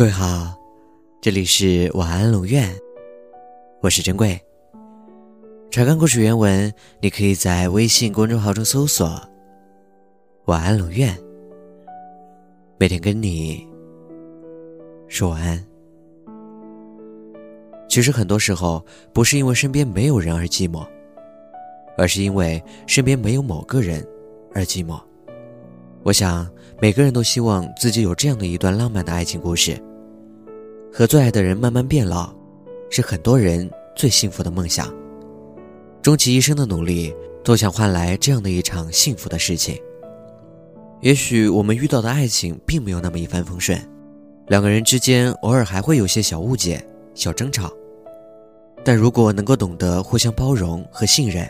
各位好，这里是晚安龙院，我是珍贵。查看故事原文，你可以在微信公众号中搜索“晚安龙院”，每天跟你说晚安。其实很多时候，不是因为身边没有人而寂寞，而是因为身边没有某个人而寂寞。我想，每个人都希望自己有这样的一段浪漫的爱情故事。和最爱的人慢慢变老，是很多人最幸福的梦想。终其一生的努力，都想换来这样的一场幸福的事情。也许我们遇到的爱情并没有那么一帆风顺，两个人之间偶尔还会有些小误解、小争吵。但如果能够懂得互相包容和信任，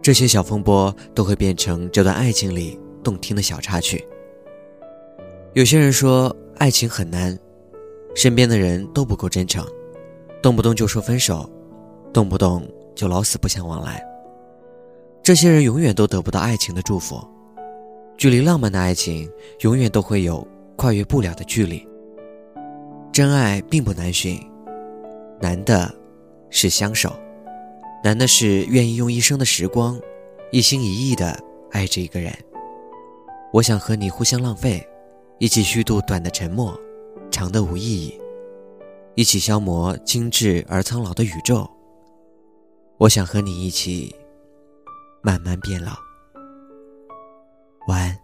这些小风波都会变成这段爱情里动听的小插曲。有些人说爱情很难。身边的人都不够真诚，动不动就说分手，动不动就老死不相往来。这些人永远都得不到爱情的祝福，距离浪漫的爱情永远都会有跨越不了的距离。真爱并不难寻，难的是相守，难的是愿意用一生的时光，一心一意的爱着一个人。我想和你互相浪费，一起虚度短的沉默。长的无意义，一起消磨精致而苍老的宇宙。我想和你一起慢慢变老。晚安。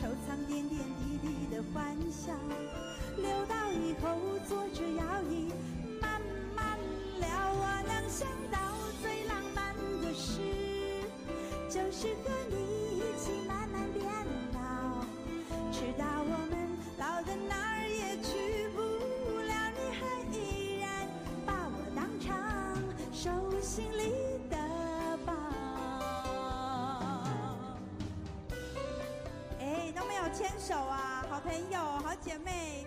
收藏点点滴滴的欢笑，留到以后坐着摇椅慢慢聊。我能想到最浪漫的事，就是和你一起慢慢变老。直到我们老的哪儿也去不了，你还依然把我当成手心里牵手啊，好朋友、好姐妹。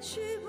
去